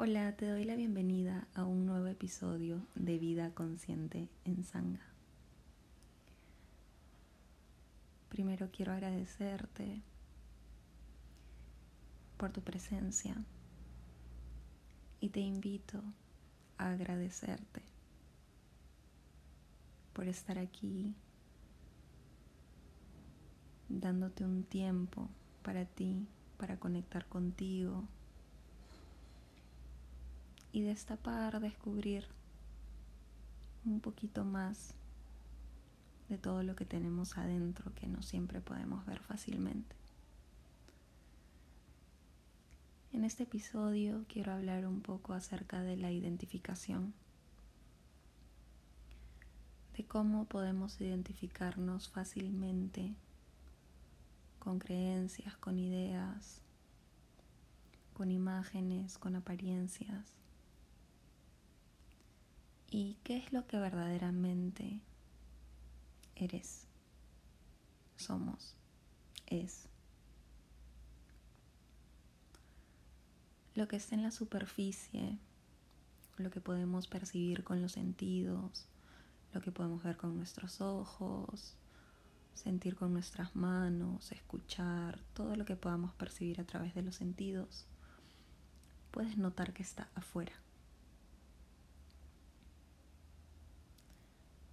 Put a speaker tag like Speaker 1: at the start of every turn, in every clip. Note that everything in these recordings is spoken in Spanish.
Speaker 1: Hola, te doy la bienvenida a un nuevo episodio de Vida Consciente en Sangha. Primero quiero agradecerte por tu presencia y te invito a agradecerte por estar aquí dándote un tiempo para ti, para conectar contigo y destapar, descubrir un poquito más de todo lo que tenemos adentro que no siempre podemos ver fácilmente. En este episodio quiero hablar un poco acerca de la identificación, de cómo podemos identificarnos fácilmente con creencias, con ideas, con imágenes, con apariencias y qué es lo que verdaderamente eres, somos, es. Lo que está en la superficie, lo que podemos percibir con los sentidos, lo que podemos ver con nuestros ojos, sentir con nuestras manos, escuchar, todo lo que podamos percibir a través de los sentidos, puedes notar que está afuera.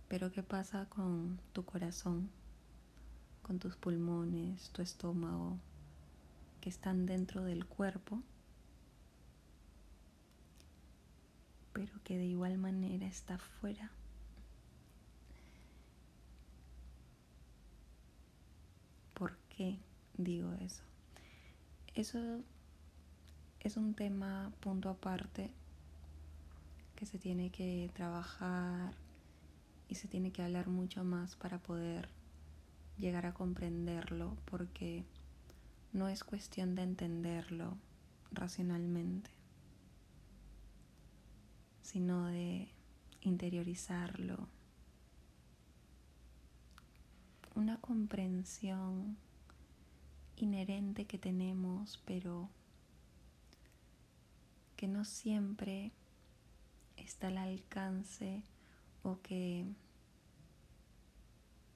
Speaker 1: Pero ¿qué pasa con tu corazón, con tus pulmones, tu estómago, que están dentro del cuerpo, pero que de igual manera está fuera? ¿Por qué digo eso? Eso es un tema punto aparte que se tiene que trabajar y se tiene que hablar mucho más para poder llegar a comprenderlo porque no es cuestión de entenderlo racionalmente, sino de interiorizarlo. Una comprensión inherente que tenemos, pero que no siempre está al alcance o que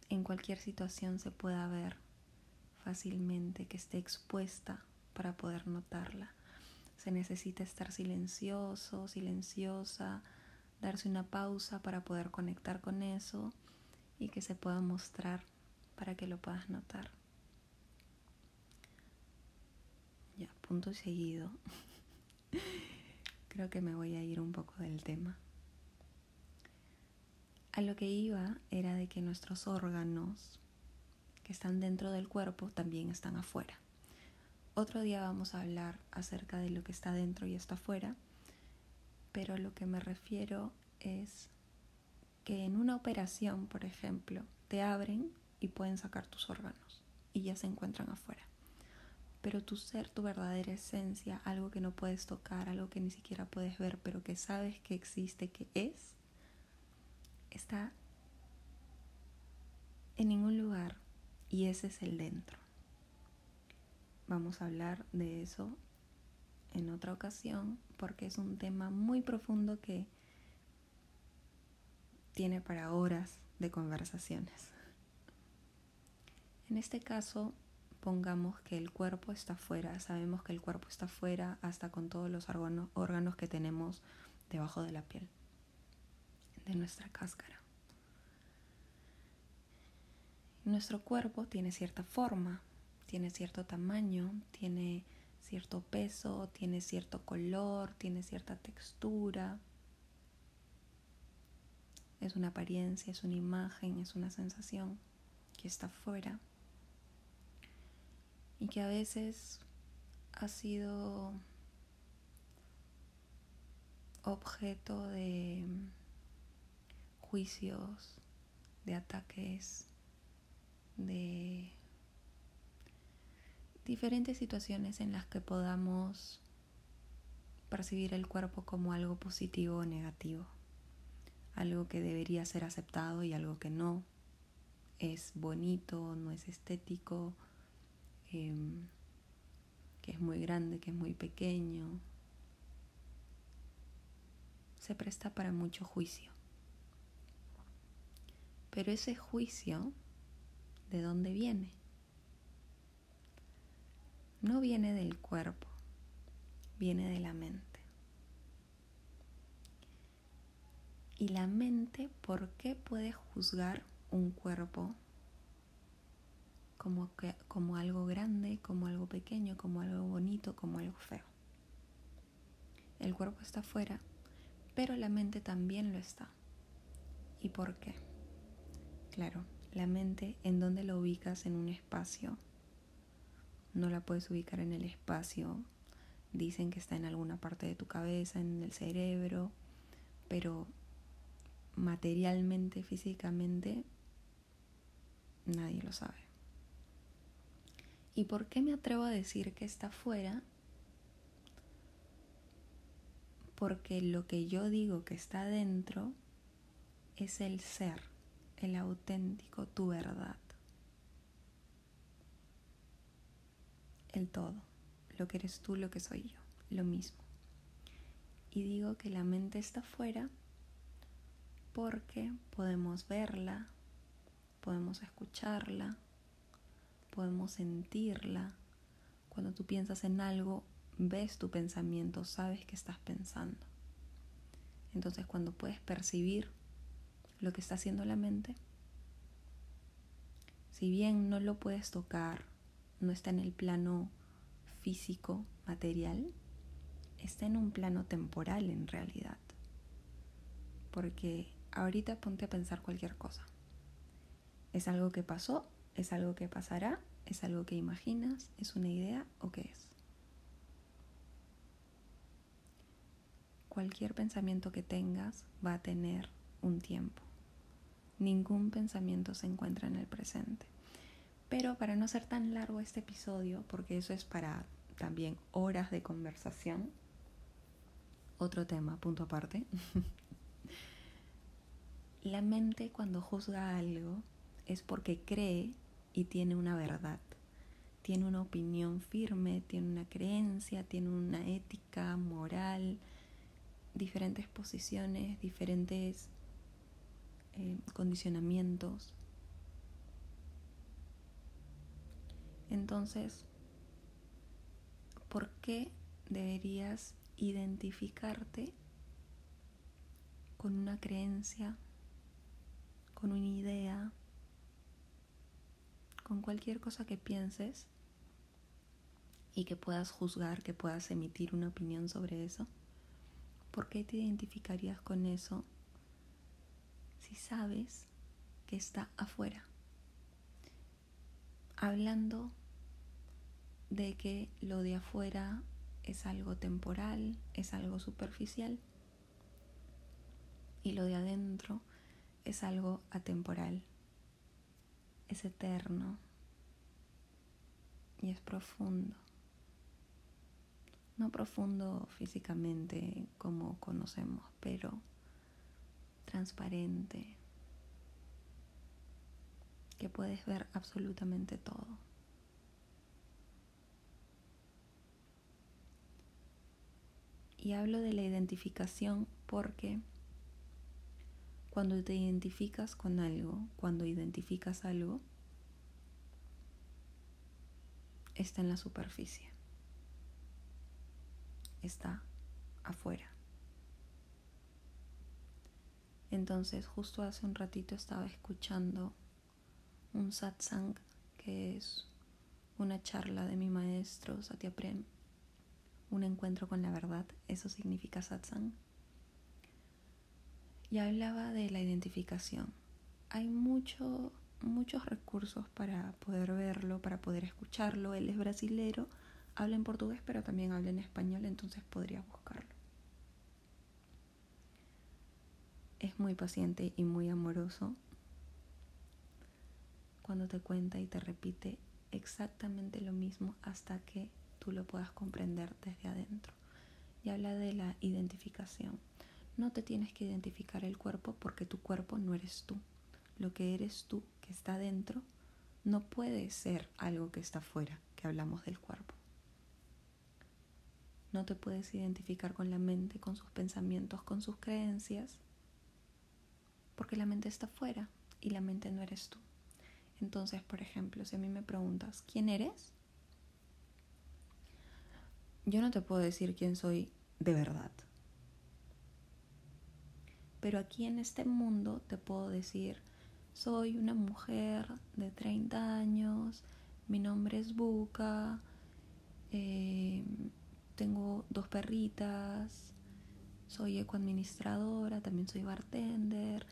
Speaker 1: en cualquier situación se pueda ver fácilmente, que esté expuesta para poder notarla. Se necesita estar silencioso, silenciosa, darse una pausa para poder conectar con eso y que se pueda mostrar para que lo puedas notar. Ya, punto seguido. Creo que me voy a ir un poco del tema. Lo que iba era de que nuestros órganos que están dentro del cuerpo también están afuera. Otro día vamos a hablar acerca de lo que está dentro y está afuera, pero lo que me refiero es que en una operación, por ejemplo, te abren y pueden sacar tus órganos y ya se encuentran afuera. Pero tu ser, tu verdadera esencia, algo que no puedes tocar, algo que ni siquiera puedes ver, pero que sabes que existe, que es, está en ningún lugar y ese es el dentro. Vamos a hablar de eso en otra ocasión porque es un tema muy profundo que tiene para horas de conversaciones. En este caso, pongamos que el cuerpo está fuera, sabemos que el cuerpo está fuera hasta con todos los órganos que tenemos debajo de la piel de nuestra cáscara. Nuestro cuerpo tiene cierta forma, tiene cierto tamaño, tiene cierto peso, tiene cierto color, tiene cierta textura. Es una apariencia, es una imagen, es una sensación que está fuera y que a veces ha sido objeto de juicios, de ataques, de diferentes situaciones en las que podamos percibir el cuerpo como algo positivo o negativo, algo que debería ser aceptado y algo que no. Es bonito, no es estético, em, que es muy grande, que es muy pequeño, se presta para mucho juicio. Pero ese juicio, ¿de dónde viene? No viene del cuerpo, viene de la mente. Y la mente, ¿por qué puede juzgar un cuerpo como, que, como algo grande, como algo pequeño, como algo bonito, como algo feo? El cuerpo está afuera, pero la mente también lo está. ¿Y por qué? Claro, la mente, ¿en dónde la ubicas en un espacio? No la puedes ubicar en el espacio. Dicen que está en alguna parte de tu cabeza, en el cerebro, pero materialmente, físicamente, nadie lo sabe. ¿Y por qué me atrevo a decir que está fuera? Porque lo que yo digo que está dentro es el ser, el auténtico, tu verdad. El todo, lo que eres tú, lo que soy yo, lo mismo. Y digo que la mente está fuera porque podemos verla, podemos escucharla, podemos sentirla. Cuando tú piensas en algo, ves tu pensamiento, sabes que estás pensando. Entonces cuando puedes percibir lo que está haciendo la mente, si bien no lo puedes tocar, no está en el plano físico, material, está en un plano temporal en realidad. Porque ahorita ponte a pensar cualquier cosa. ¿Es algo que pasó? ¿Es algo que pasará? ¿Es algo que imaginas? ¿Es una idea o qué es? Cualquier pensamiento que tengas va a tener un tiempo. Ningún pensamiento se encuentra en el presente. Pero para no ser tan largo este episodio, porque eso es para también horas de conversación, otro tema, punto aparte. La mente cuando juzga algo es porque cree y tiene una verdad, tiene una opinión firme, tiene una creencia, tiene una ética, moral, diferentes posiciones, diferentes eh, condicionamientos. Entonces, ¿por qué deberías identificarte con una creencia, con una idea, con cualquier cosa que pienses y que puedas juzgar, que puedas emitir una opinión sobre eso, ¿por qué te identificarías con eso si sabes que está afuera? Hablando de que lo de afuera es algo temporal, es algo superficial y lo de adentro es algo atemporal, es eterno y es profundo. No profundo físicamente como conocemos, pero transparente, que puedes ver absolutamente todo. Y hablo de la identificación porque cuando te identificas con algo, cuando identificas algo, está en la superficie, está afuera. Entonces, justo hace un ratito estaba escuchando un satsang, que es una charla de mi maestro Satya Prem, un encuentro con la verdad, eso significa satsang y hablaba de la identificación. Hay mucho, muchos recursos para poder verlo, para poder escucharlo. Él es brasilero, habla en portugués, pero también habla en español, entonces podría buscarlo. Es muy paciente y muy amoroso cuando te cuenta y te repite exactamente lo mismo hasta que tú lo puedas comprender desde adentro. Y habla de la identificación. No te tienes que identificar el cuerpo porque tu cuerpo no eres tú. Lo que eres tú, que está dentro, no puede ser algo que está fuera, que hablamos del cuerpo. no te puedes identificar con la mente, con sus pensamientos, con sus creencias, porque la mente está fuera y la mente no eres tú. Entonces, por ejemplo, si a mí me preguntas, ¿quién eres? Yo no te puedo decir quién soy de verdad. Pero aquí en este mundo te puedo decir, soy una mujer de 30 años, mi nombre es Buca, eh, tengo dos perritas, soy ecoadministradora, también soy bartender,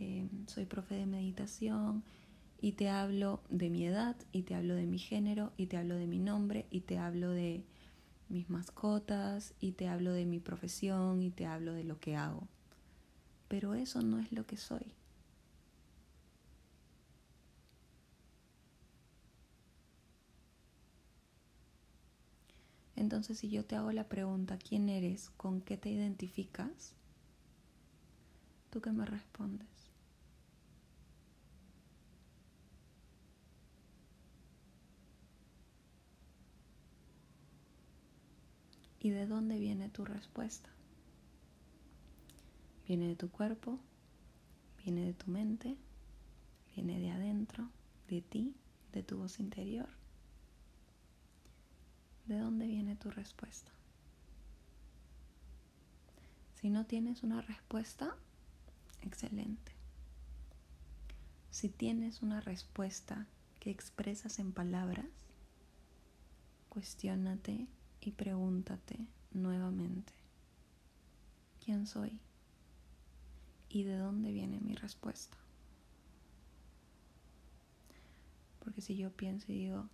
Speaker 1: eh, soy profe de meditación y te hablo de mi edad y te hablo de mi género y te hablo de mi nombre y te hablo de mis mascotas y te hablo de mi profesión y te hablo de lo que hago. Pero eso no es lo que soy. Entonces, si yo te hago la pregunta, ¿quién eres? ¿Con qué te identificas? ¿Tú qué me respondes? ¿Y de dónde viene tu respuesta? ¿Viene de tu cuerpo? ¿Viene de tu mente? ¿Viene de adentro? ¿De ti? ¿De tu voz interior? ¿De dónde viene tu respuesta? Si no tienes una respuesta, excelente. Si tienes una respuesta que expresas en palabras, cuestiónate y pregúntate nuevamente, ¿quién soy? ¿Y de dónde viene mi respuesta? Porque si yo pienso y digo,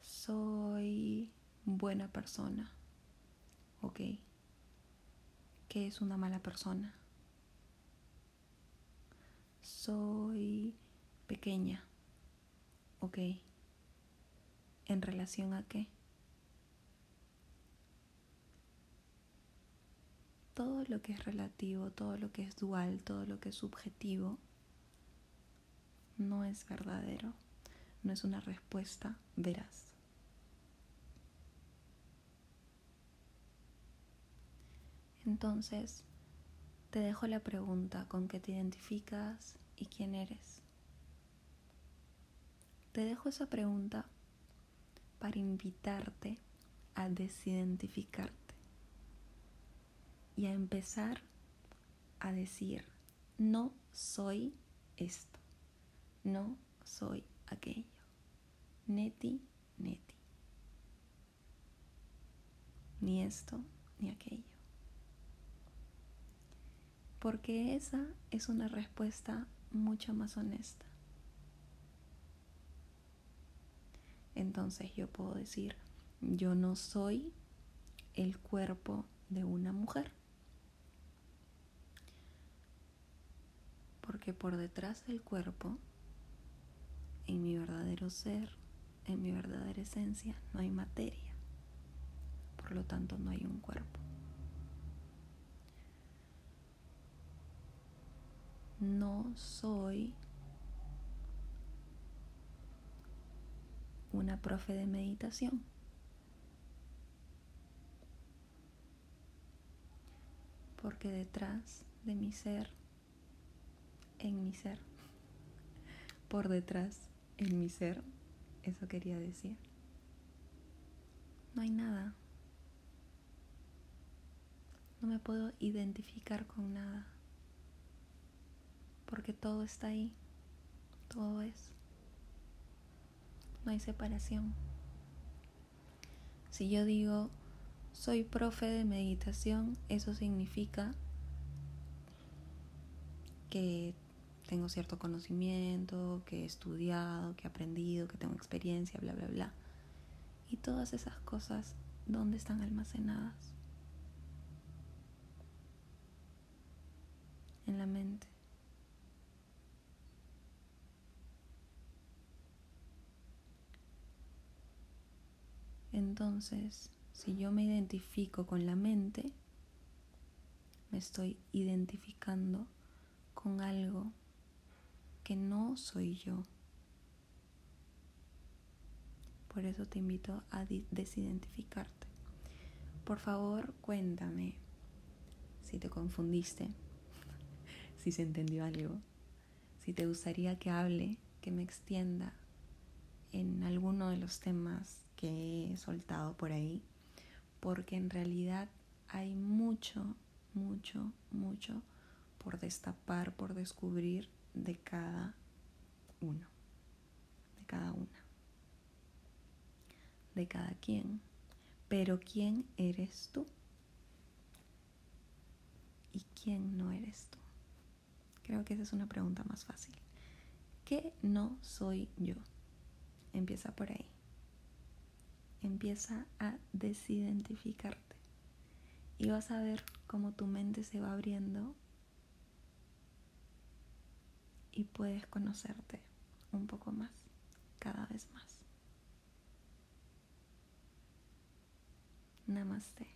Speaker 1: soy buena persona, ok, ¿qué es una mala persona? Soy pequeña, ok, ¿en relación a qué? Todo lo que es relativo, todo lo que es dual, todo lo que es subjetivo, no es verdadero, no es una respuesta veraz. Entonces, te dejo la pregunta con qué te identificas y quién eres. Te dejo esa pregunta para invitarte a desidentificarte y a empezar a decir, no soy esto, no soy aquello, neti, neti, ni esto ni aquello. Porque esa es una respuesta mucho más honesta. Entonces yo puedo decir, yo no soy el cuerpo de una mujer. Porque por detrás del cuerpo, en mi verdadero ser, en mi verdadera esencia, no hay materia. Por lo tanto, no hay un cuerpo. No soy una profe de meditación. Porque detrás de mi ser en mi ser, por detrás, en mi ser, eso quería decir. No hay nada. No me puedo identificar con nada. Porque todo está ahí. Todo es. No hay separación. Si yo digo, soy profe de meditación, eso significa que tengo cierto conocimiento, que he estudiado, que he aprendido, que tengo experiencia, bla, bla, bla. Y todas esas cosas, ¿dónde están almacenadas? En la mente. Entonces, si yo me identifico con la mente, me estoy identificando con algo que no soy yo. Por eso te invito a desidentificarte. Por favor, cuéntame si te confundiste, si se entendió algo, si te gustaría que hable, que me extienda en alguno de los temas que he soltado por ahí, porque en realidad hay mucho, mucho, mucho por destapar, por descubrir de cada uno, de cada una, de cada quien. Pero ¿quién eres tú? ¿Y quién no eres tú? Creo que esa es una pregunta más fácil. ¿Qué no soy yo? Empieza por ahí. Empieza a desidentificarte. Y vas a ver cómo tu mente se va abriendo y puedes conocerte un poco más, cada vez más. Namaste.